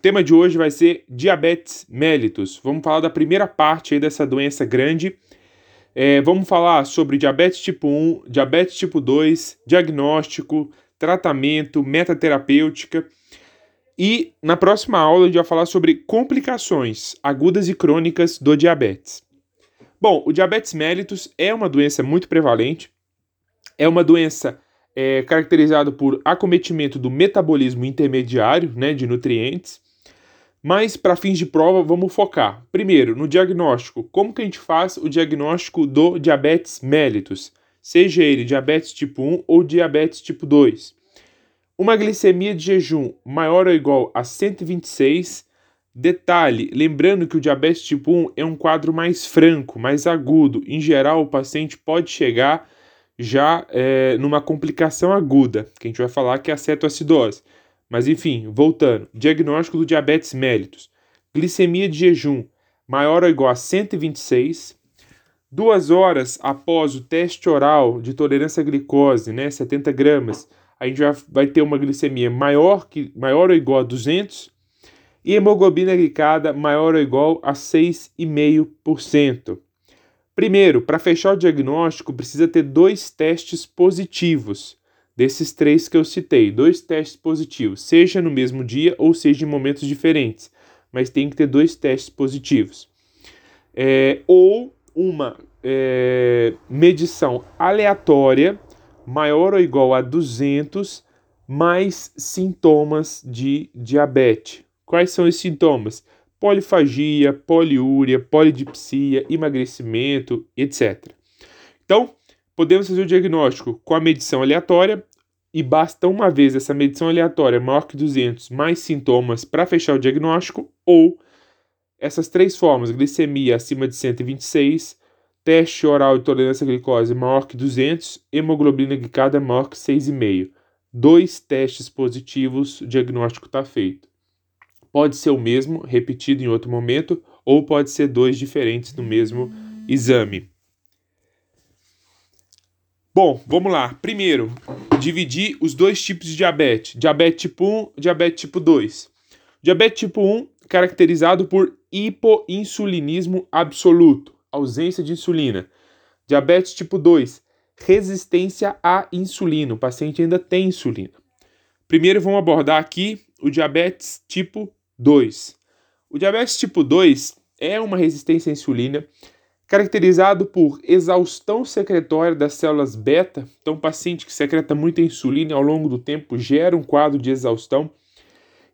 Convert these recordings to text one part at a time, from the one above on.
tema de hoje vai ser diabetes mellitus. Vamos falar da primeira parte aí dessa doença grande. É, vamos falar sobre diabetes tipo 1, diabetes tipo 2, diagnóstico, tratamento, metaterapêutica. E na próxima aula a gente vai falar sobre complicações agudas e crônicas do diabetes. Bom, o diabetes mellitus é uma doença muito prevalente, é uma doença é, caracterizada por acometimento do metabolismo intermediário né, de nutrientes. Mas, para fins de prova, vamos focar, primeiro, no diagnóstico. Como que a gente faz o diagnóstico do diabetes mellitus? Seja ele diabetes tipo 1 ou diabetes tipo 2. Uma glicemia de jejum maior ou igual a 126. Detalhe, lembrando que o diabetes tipo 1 é um quadro mais franco, mais agudo. Em geral, o paciente pode chegar já é, numa complicação aguda, que a gente vai falar que é a cetoacidose. Mas enfim, voltando, diagnóstico do diabetes mellitus. Glicemia de jejum maior ou igual a 126. Duas horas após o teste oral de tolerância à glicose, né, 70 gramas, a gente vai, ter uma glicemia maior, que, maior ou igual a 200 e hemoglobina glicada maior ou igual a 6,5%. Primeiro, para fechar o diagnóstico, precisa ter dois testes positivos, desses três que eu citei, dois testes positivos, seja no mesmo dia ou seja em momentos diferentes, mas tem que ter dois testes positivos. É, ou uma é, medição aleatória maior ou igual a 200 mais sintomas de diabetes. Quais são esses sintomas? polifagia, poliúria, polidipsia, emagrecimento, etc. Então, podemos fazer o diagnóstico com a medição aleatória e basta uma vez essa medição aleatória maior que 200 mais sintomas para fechar o diagnóstico ou essas três formas, glicemia acima de 126, teste oral de tolerância à glicose maior que 200, hemoglobina glicada maior que 6,5. Dois testes positivos, o diagnóstico está feito pode ser o mesmo, repetido em outro momento, ou pode ser dois diferentes no mesmo exame. Bom, vamos lá. Primeiro, dividir os dois tipos de diabetes: diabetes tipo 1 e diabetes tipo 2. Diabetes tipo 1, caracterizado por hipoinsulinismo absoluto, ausência de insulina. Diabetes tipo 2, resistência à insulina. O paciente ainda tem insulina. Primeiro, vamos abordar aqui o diabetes tipo 2. O diabetes tipo 2 é uma resistência à insulina caracterizado por exaustão secretória das células beta. Então, paciente que secreta muita insulina ao longo do tempo gera um quadro de exaustão.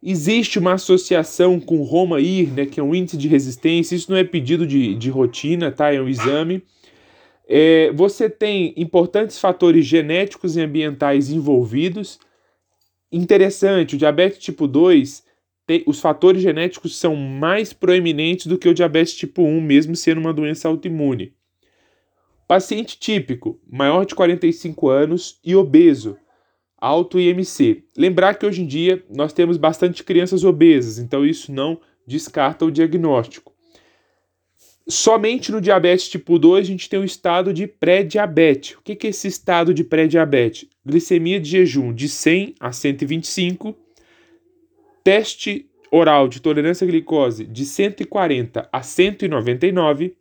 Existe uma associação com Roma-IR, né, que é um índice de resistência. Isso não é pedido de, de rotina, tá? É um exame. É, você tem importantes fatores genéticos e ambientais envolvidos. Interessante, o diabetes tipo 2 tem, os fatores genéticos são mais proeminentes do que o diabetes tipo 1, mesmo sendo uma doença autoimune. Paciente típico, maior de 45 anos e obeso, alto IMC. Lembrar que hoje em dia nós temos bastante crianças obesas, então isso não descarta o diagnóstico. Somente no diabetes tipo 2 a gente tem o estado de pré-diabetes. O que é esse estado de pré-diabetes? Glicemia de jejum de 100 a 125 teste oral de tolerância à glicose de 140 a 199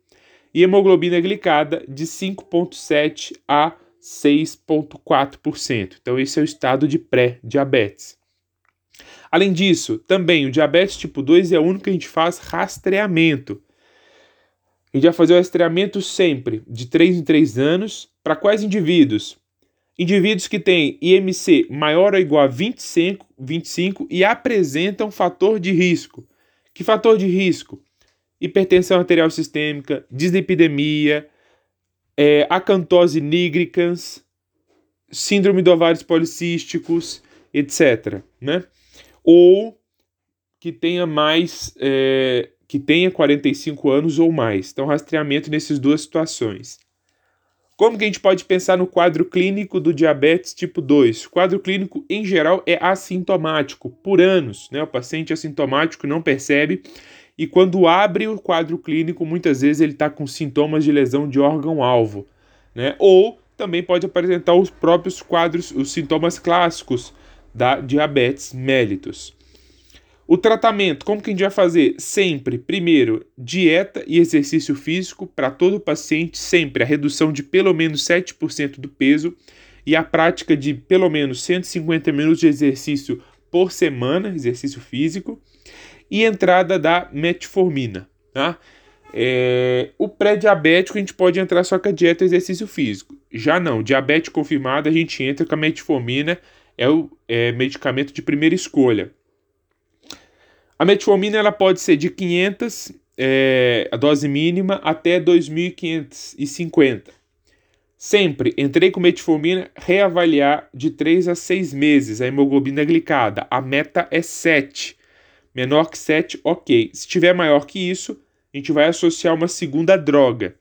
e hemoglobina glicada de 5,7 a 6,4%. Então, esse é o estado de pré-diabetes. Além disso, também o diabetes tipo 2 é o único que a gente faz rastreamento. A gente vai fazer o rastreamento sempre, de 3 em 3 anos. Para quais indivíduos? Indivíduos que têm IMC maior ou igual a 25, 25 e apresentam fator de risco. Que fator de risco? Hipertensão arterial sistêmica, dislipidemia, é, acantose nigricans, síndrome de ovários policísticos, etc. Né? Ou que tenha mais, é, que tenha 45 anos ou mais. Então, rastreamento nessas duas situações. Como que a gente pode pensar no quadro clínico do diabetes tipo 2? O quadro clínico, em geral, é assintomático, por anos. Né? O paciente assintomático não percebe e quando abre o quadro clínico, muitas vezes ele está com sintomas de lesão de órgão-alvo. Né? Ou também pode apresentar os próprios quadros, os sintomas clássicos da diabetes mellitus. O tratamento, como que a gente vai fazer? Sempre, primeiro, dieta e exercício físico para todo paciente, sempre a redução de pelo menos 7% do peso e a prática de pelo menos 150 minutos de exercício por semana, exercício físico, e entrada da metformina, tá? É, o pré-diabético a gente pode entrar só com a dieta e exercício físico. Já não, diabetes confirmado a gente entra com a metformina, é o é, medicamento de primeira escolha. A metformina ela pode ser de 500, é, a dose mínima, até 2.550. Sempre entrei com metformina, reavaliar de 3 a 6 meses a hemoglobina glicada. A meta é 7. Menor que 7, ok. Se tiver maior que isso, a gente vai associar uma segunda droga.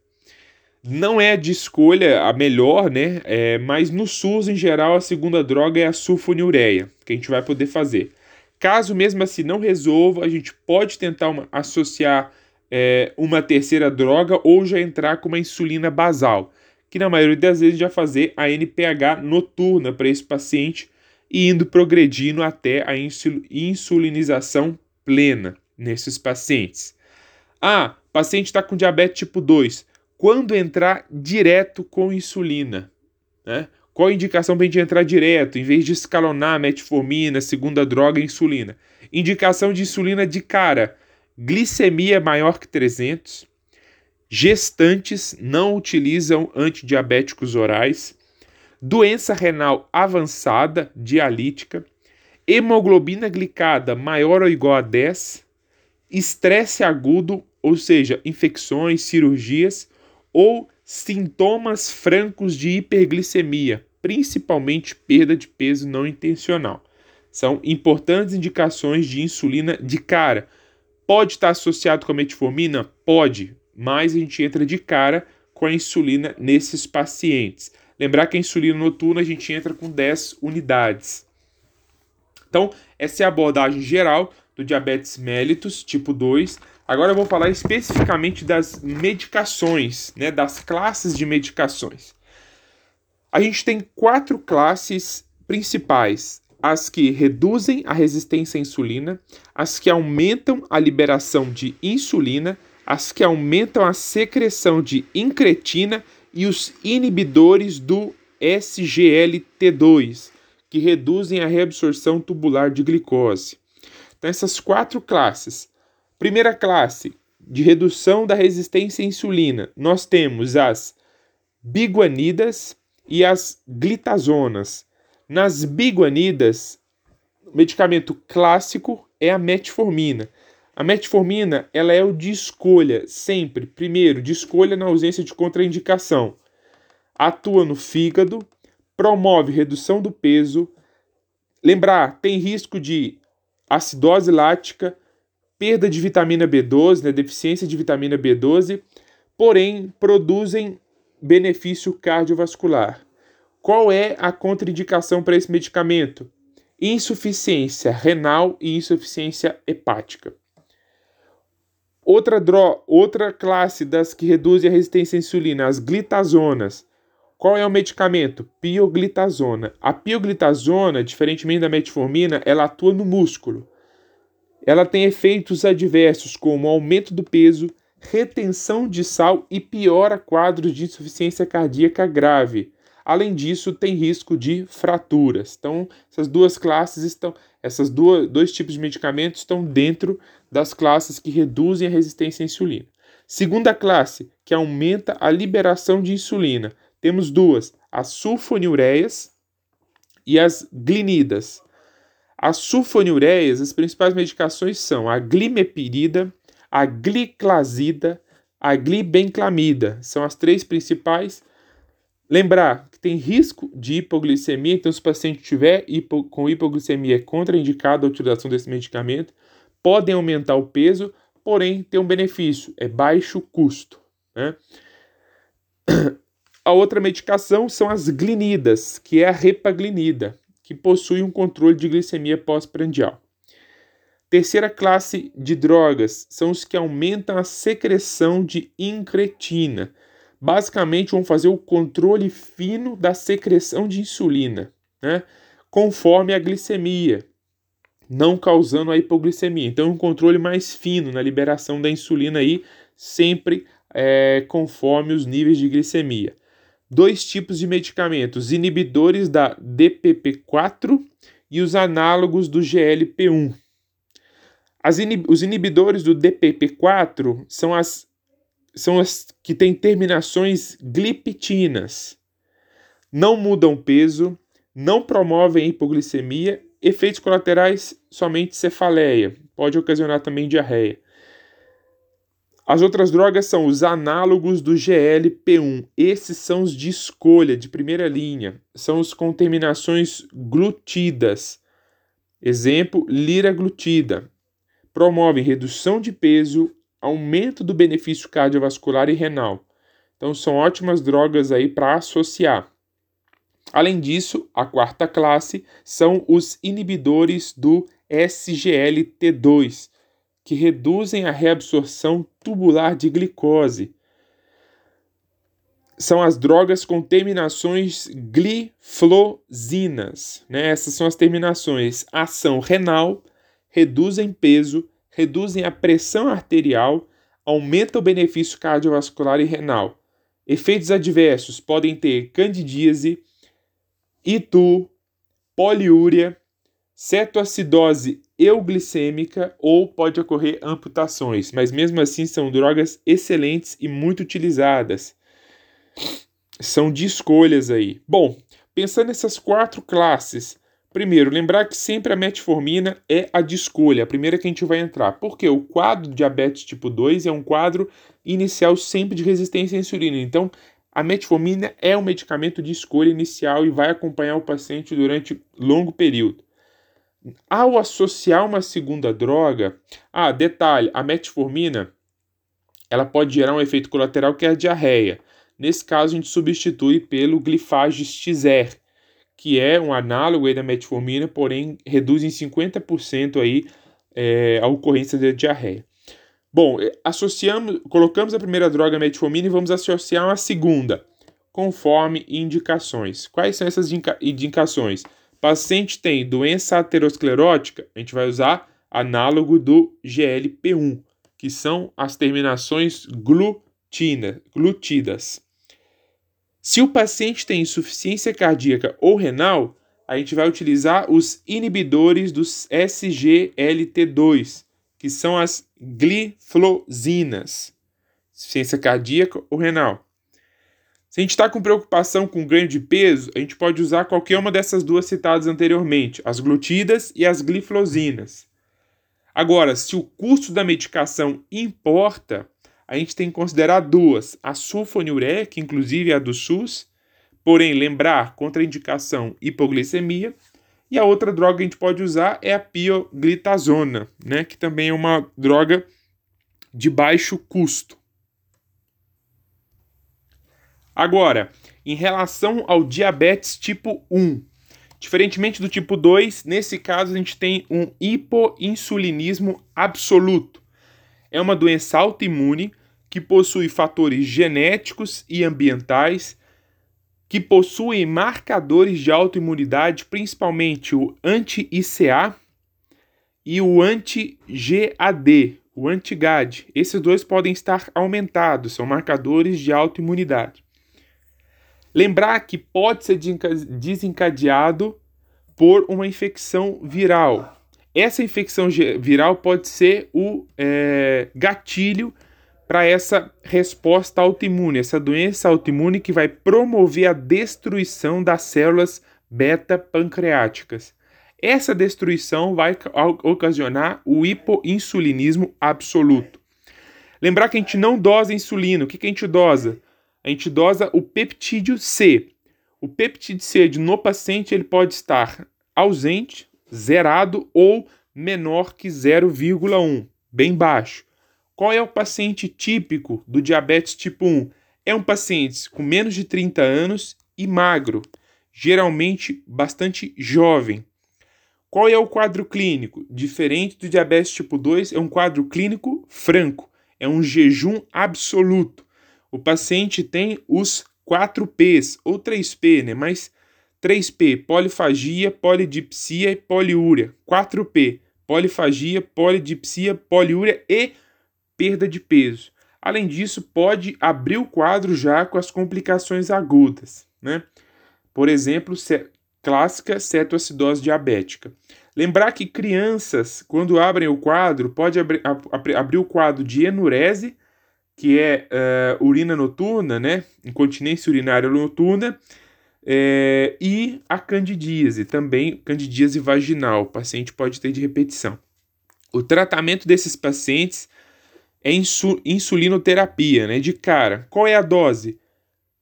Não é de escolha a melhor, né? É, mas no SUS, em geral, a segunda droga é a sulfonilureia, que a gente vai poder fazer. Caso mesmo assim não resolva, a gente pode tentar uma, associar é, uma terceira droga ou já entrar com uma insulina basal, que na maioria das vezes já fazer a NPH noturna para esse paciente e indo progredindo até a insulinização plena nesses pacientes. Ah, paciente está com diabetes tipo 2. Quando entrar direto com insulina? Né? Qual a indicação para a gente entrar direto, em vez de escalonar metformina, segunda droga, insulina? Indicação de insulina de cara: glicemia maior que 300, gestantes não utilizam antidiabéticos orais, doença renal avançada, dialítica, hemoglobina glicada maior ou igual a 10, estresse agudo, ou seja, infecções, cirurgias, ou sintomas francos de hiperglicemia, principalmente perda de peso não intencional. São importantes indicações de insulina de cara. Pode estar associado com a metformina? Pode, mas a gente entra de cara com a insulina nesses pacientes. Lembrar que a insulina noturna a gente entra com 10 unidades. Então, essa é a abordagem geral do diabetes mellitus tipo 2. Agora eu vou falar especificamente das medicações, né, das classes de medicações. A gente tem quatro classes principais: as que reduzem a resistência à insulina, as que aumentam a liberação de insulina, as que aumentam a secreção de incretina e os inibidores do SGLT2, que reduzem a reabsorção tubular de glicose. Então, essas quatro classes. Primeira classe de redução da resistência à insulina, nós temos as biguanidas e as glitazonas. Nas biguanidas, o medicamento clássico é a metformina. A metformina ela é o de escolha, sempre. Primeiro, de escolha na ausência de contraindicação. Atua no fígado, promove redução do peso. Lembrar, tem risco de acidose lática, perda de vitamina B12, né, deficiência de vitamina B12, porém produzem benefício cardiovascular. Qual é a contraindicação para esse medicamento? Insuficiência renal e insuficiência hepática. Outra, dro outra classe das que reduzem a resistência à insulina, as glitazonas. Qual é o medicamento? Pioglitazona. A pioglitazona, diferentemente da metformina, ela atua no músculo. Ela tem efeitos adversos como aumento do peso, retenção de sal e piora quadros de insuficiência cardíaca grave. Além disso, tem risco de fraturas. Então, essas duas classes estão, essas duas, dois tipos de medicamentos estão dentro das classes que reduzem a resistência à insulina. Segunda classe, que aumenta a liberação de insulina. Temos duas, as sulfonilureias e as glinidas. As sulfonilureias, as principais medicações são a glimepirida, a gliclazida, a glibenclamida. São as três principais. Lembrar que tem risco de hipoglicemia, então se o paciente tiver hipo, com hipoglicemia é contraindicado a utilização desse medicamento. Podem aumentar o peso, porém tem um benefício, é baixo custo. Né? A outra medicação são as glinidas, que é a repaglinida, que possui um controle de glicemia pós-prandial. Terceira classe de drogas são os que aumentam a secreção de incretina. Basicamente, vão fazer o controle fino da secreção de insulina, né? conforme a glicemia. não causando a hipoglicemia. Então, um controle mais fino na liberação da insulina aí, sempre é, conforme os níveis de glicemia. Dois tipos de medicamentos: inibidores da DPP4 e os análogos do GLP1. Inib os inibidores do DPP4 são as, são as que têm terminações gliptinas, não mudam peso, não promovem hipoglicemia Efeitos colaterais, somente cefaleia, pode ocasionar também diarreia. As outras drogas são os análogos do GLP-1. Esses são os de escolha, de primeira linha. São os com terminações glutidas. Exemplo, liraglutida. Promovem redução de peso, aumento do benefício cardiovascular e renal. Então são ótimas drogas aí para associar. Além disso, a quarta classe são os inibidores do SGLT2, que reduzem a reabsorção tubular de glicose. São as drogas com terminações gliflosinas. Né? Essas são as terminações ação renal, reduzem peso, reduzem a pressão arterial, aumentam o benefício cardiovascular e renal. Efeitos adversos podem ter candidíase, itu, poliúria, cetoacidose euglicêmica ou pode ocorrer amputações, mas mesmo assim são drogas excelentes e muito utilizadas. São de escolhas aí. Bom, pensando nessas quatro classes, primeiro, lembrar que sempre a metformina é a de escolha, a primeira que a gente vai entrar, porque o quadro de diabetes tipo 2 é um quadro inicial sempre de resistência à insulina. Então, a metformina é um medicamento de escolha inicial e vai acompanhar o paciente durante longo período. Ao associar uma segunda droga, ah, detalhe, a metformina ela pode gerar um efeito colateral que é a diarreia. Nesse caso, a gente substitui pelo glifagistizer, que é um análogo da metformina, porém reduz em 50% aí, é, a ocorrência da diarreia. Bom, eh, associamos, colocamos a primeira droga metformina e vamos associar uma segunda, conforme indicações. Quais são essas indicações? Paciente tem doença aterosclerótica, a gente vai usar análogo do GLP-1, que são as terminações glutina, glutidas. Se o paciente tem insuficiência cardíaca ou renal, a gente vai utilizar os inibidores dos SGLT2, que são as gliflosinas, insuficiência cardíaca ou renal. Se a gente está com preocupação com ganho de peso, a gente pode usar qualquer uma dessas duas citadas anteriormente, as glutidas e as gliflosinas. Agora, se o custo da medicação importa, a gente tem que considerar duas: a sulfonilureia, que inclusive é a do SUS, porém lembrar contraindicação hipoglicemia, e a outra droga que a gente pode usar é a pioglitazona, né, que também é uma droga de baixo custo. Agora, em relação ao diabetes tipo 1, diferentemente do tipo 2, nesse caso a gente tem um hipoinsulinismo absoluto. É uma doença autoimune que possui fatores genéticos e ambientais que possuem marcadores de autoimunidade, principalmente o anti-ICA e o anti-GAD, o anti-GAD. Esses dois podem estar aumentados, são marcadores de autoimunidade. Lembrar que pode ser desencadeado por uma infecção viral. Essa infecção viral pode ser o é, gatilho para essa resposta autoimune, essa doença autoimune que vai promover a destruição das células beta-pancreáticas. Essa destruição vai ocasionar o hipoinsulinismo absoluto. Lembrar que a gente não dosa insulina. O que, que a gente dosa? A gente dosa o peptídeo C. O peptídeo C no paciente ele pode estar ausente, zerado ou menor que 0,1, bem baixo. Qual é o paciente típico do diabetes tipo 1? É um paciente com menos de 30 anos e magro, geralmente bastante jovem. Qual é o quadro clínico? Diferente do diabetes tipo 2, é um quadro clínico franco, é um jejum absoluto. O paciente tem os 4 Ps ou 3P, né? Mas 3P, polifagia, polidipsia e poliúria. 4P, polifagia, polidipsia, poliúria e perda de peso. Além disso, pode abrir o quadro já com as complicações agudas, né? Por exemplo, clássica cetoacidose diabética. Lembrar que crianças, quando abrem o quadro, pode abrir, abrir o quadro de enurese, que é uh, urina noturna, né? Incontinência urinária noturna, é, e a candidíase, também candidíase vaginal, o paciente pode ter de repetição. O tratamento desses pacientes é insu insulinoterapia, né? De cara, qual é a dose?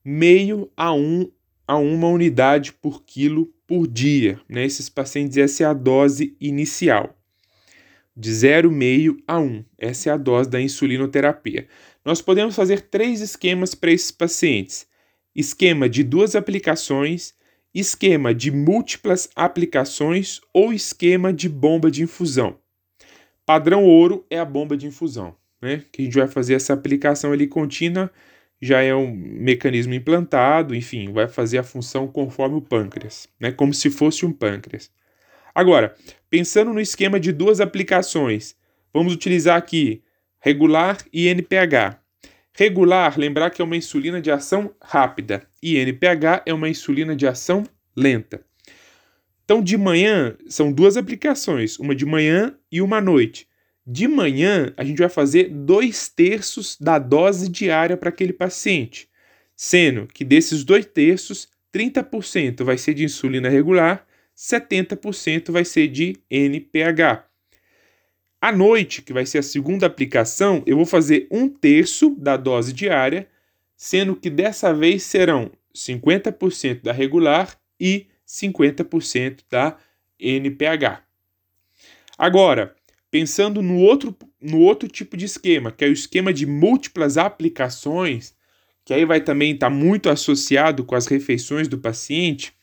Meio a um a uma unidade por quilo por dia. Né? Esses pacientes, essa é a dose inicial. De 0,5 a 1. Essa é a dose da insulinoterapia. Nós podemos fazer três esquemas para esses pacientes: esquema de duas aplicações, esquema de múltiplas aplicações ou esquema de bomba de infusão. Padrão ouro é a bomba de infusão, né? Que a gente vai fazer essa aplicação ali contínua já é um mecanismo implantado, enfim, vai fazer a função conforme o pâncreas, né? como se fosse um pâncreas. Agora, pensando no esquema de duas aplicações, vamos utilizar aqui regular e NPH. Regular, lembrar que é uma insulina de ação rápida e NPH é uma insulina de ação lenta. Então, de manhã, são duas aplicações, uma de manhã e uma à noite. De manhã, a gente vai fazer dois terços da dose diária para aquele paciente, sendo que desses dois terços, 30% vai ser de insulina regular, 70% vai ser de NPH. À noite, que vai ser a segunda aplicação, eu vou fazer um terço da dose diária, sendo que dessa vez serão 50% da regular e 50% da NPH. Agora, Pensando no outro, no outro tipo de esquema, que é o esquema de múltiplas aplicações, que aí vai também estar tá muito associado com as refeições do paciente,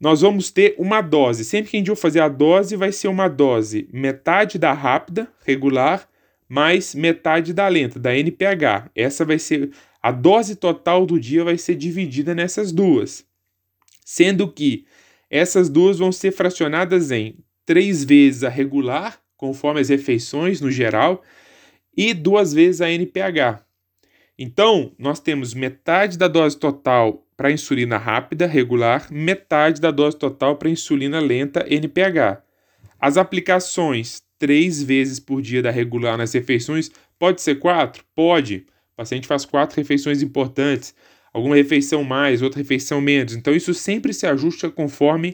nós vamos ter uma dose. Sempre que a gente for fazer a dose, vai ser uma dose metade da rápida, regular, mais metade da lenta, da NPH. Essa vai ser a dose total do dia vai ser dividida nessas duas. Sendo que essas duas vão ser fracionadas em três vezes a regular conforme as refeições no geral, e duas vezes a NPH. Então, nós temos metade da dose total para insulina rápida, regular, metade da dose total para insulina lenta, NPH. As aplicações três vezes por dia da regular nas refeições, pode ser quatro? Pode. O paciente faz quatro refeições importantes, alguma refeição mais, outra refeição menos. Então, isso sempre se ajusta conforme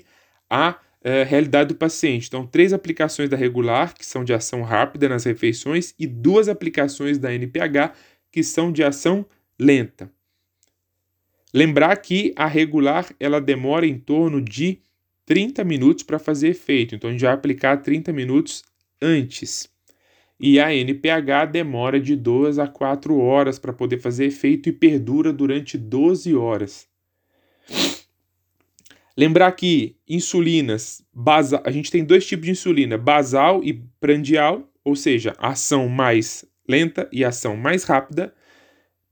a é, realidade do paciente. Então, três aplicações da regular, que são de ação rápida nas refeições, e duas aplicações da NPH, que são de ação lenta. Lembrar que a regular ela demora em torno de 30 minutos para fazer efeito, então a gente vai aplicar 30 minutos antes. E a NPH demora de 2 a 4 horas para poder fazer efeito e perdura durante 12 horas. Lembrar que insulinas, basa, a gente tem dois tipos de insulina, basal e prandial, ou seja, ação mais lenta e ação mais rápida.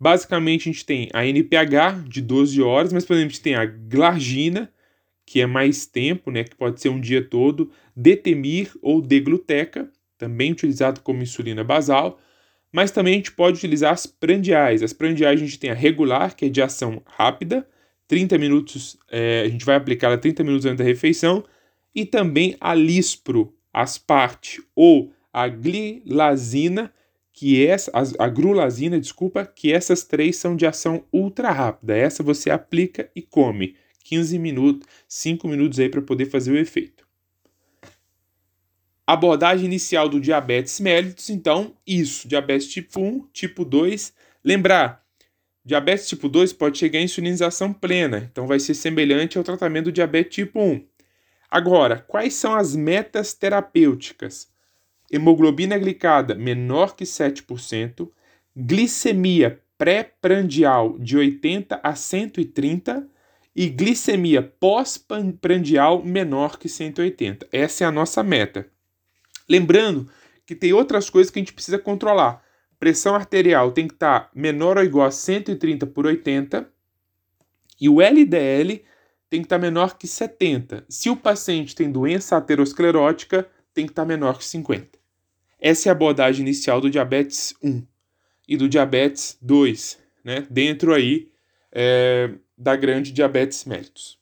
Basicamente, a gente tem a NPH de 12 horas, mas, por exemplo, a gente tem a glargina, que é mais tempo, né, que pode ser um dia todo, detemir ou degluteca, também utilizado como insulina basal, mas também a gente pode utilizar as prandiais. As prandiais a gente tem a regular, que é de ação rápida, 30 minutos, é, a gente vai aplicar a 30 minutos antes da refeição, e também a lispro, asparte ou a glilazina, que essa, a, a grulazina, desculpa, que essas três são de ação ultra rápida. Essa você aplica e come. 15 minutos, 5 minutos aí para poder fazer o efeito. Abordagem inicial do diabetes mellitus, então, isso, diabetes tipo 1, tipo 2. Lembrar, Diabetes tipo 2 pode chegar à insulinização plena, então vai ser semelhante ao tratamento do diabetes tipo 1. Agora, quais são as metas terapêuticas? Hemoglobina glicada menor que 7%, glicemia pré-prandial de 80 a 130 e glicemia pós-prandial menor que 180. Essa é a nossa meta. Lembrando que tem outras coisas que a gente precisa controlar pressão arterial tem que estar menor ou igual a 130 por 80 e o LDL tem que estar menor que 70. Se o paciente tem doença aterosclerótica, tem que estar menor que 50. Essa é a abordagem inicial do diabetes 1 e do diabetes 2, né? Dentro aí é, da grande diabetes mellitus.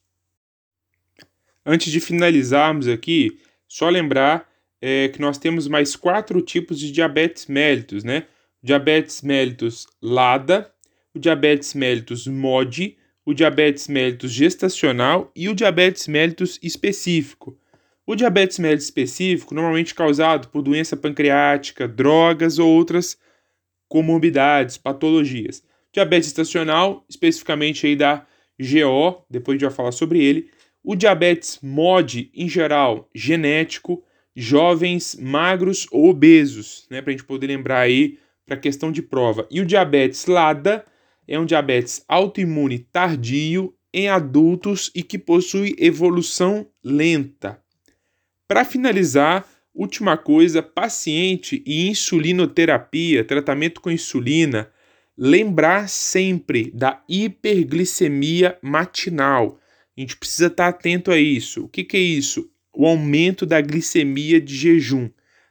Antes de finalizarmos aqui, só lembrar é, que nós temos mais quatro tipos de diabetes mellitus, né? Diabetes mellitus LADA, o diabetes mellitus MODI, o diabetes mellitus gestacional e o diabetes mellitus específico. O diabetes mellitus específico, normalmente causado por doença pancreática, drogas ou outras comorbidades, patologias. Diabetes estacional, especificamente aí da GO, depois a gente vai falar sobre ele. O diabetes MOD, em geral, genético, jovens magros ou obesos, né, para a gente poder lembrar aí para a questão de prova. E o diabetes LADA é um diabetes autoimune tardio em adultos e que possui evolução lenta. Para finalizar, última coisa, paciente e insulinoterapia, tratamento com insulina, lembrar sempre da hiperglicemia matinal. A gente precisa estar atento a isso. O que, que é isso? O aumento da glicemia de jejum.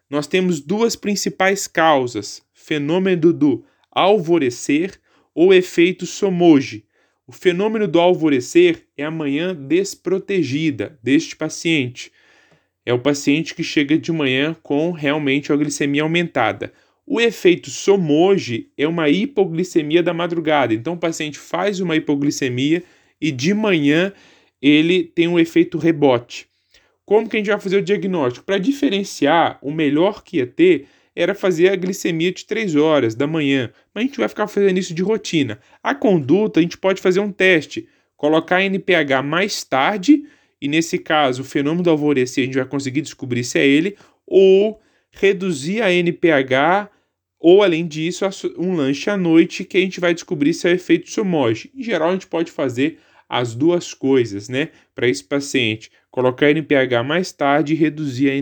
Nós temos duas principais causas: fenômeno do alvorecer ou efeito Somoji. O fenômeno do alvorecer é a manhã desprotegida deste paciente. É o paciente que chega de manhã com realmente a glicemia aumentada. O efeito Somoji é uma hipoglicemia da madrugada. Então o paciente faz uma hipoglicemia e de manhã ele tem um efeito rebote. Como que a gente vai fazer o diagnóstico? Para diferenciar, o melhor que ia ter era fazer a glicemia de 3 horas da manhã, mas a gente vai ficar fazendo isso de rotina. A conduta, a gente pode fazer um teste, colocar NPH mais tarde, e nesse caso, o fenômeno do alvorecer, a gente vai conseguir descobrir se é ele, ou reduzir a NPH ou, além disso, um lanche à noite que a gente vai descobrir se é o efeito Somoge. Em geral, a gente pode fazer as duas coisas, né? Para esse paciente, colocar NPH mais tarde e reduzir a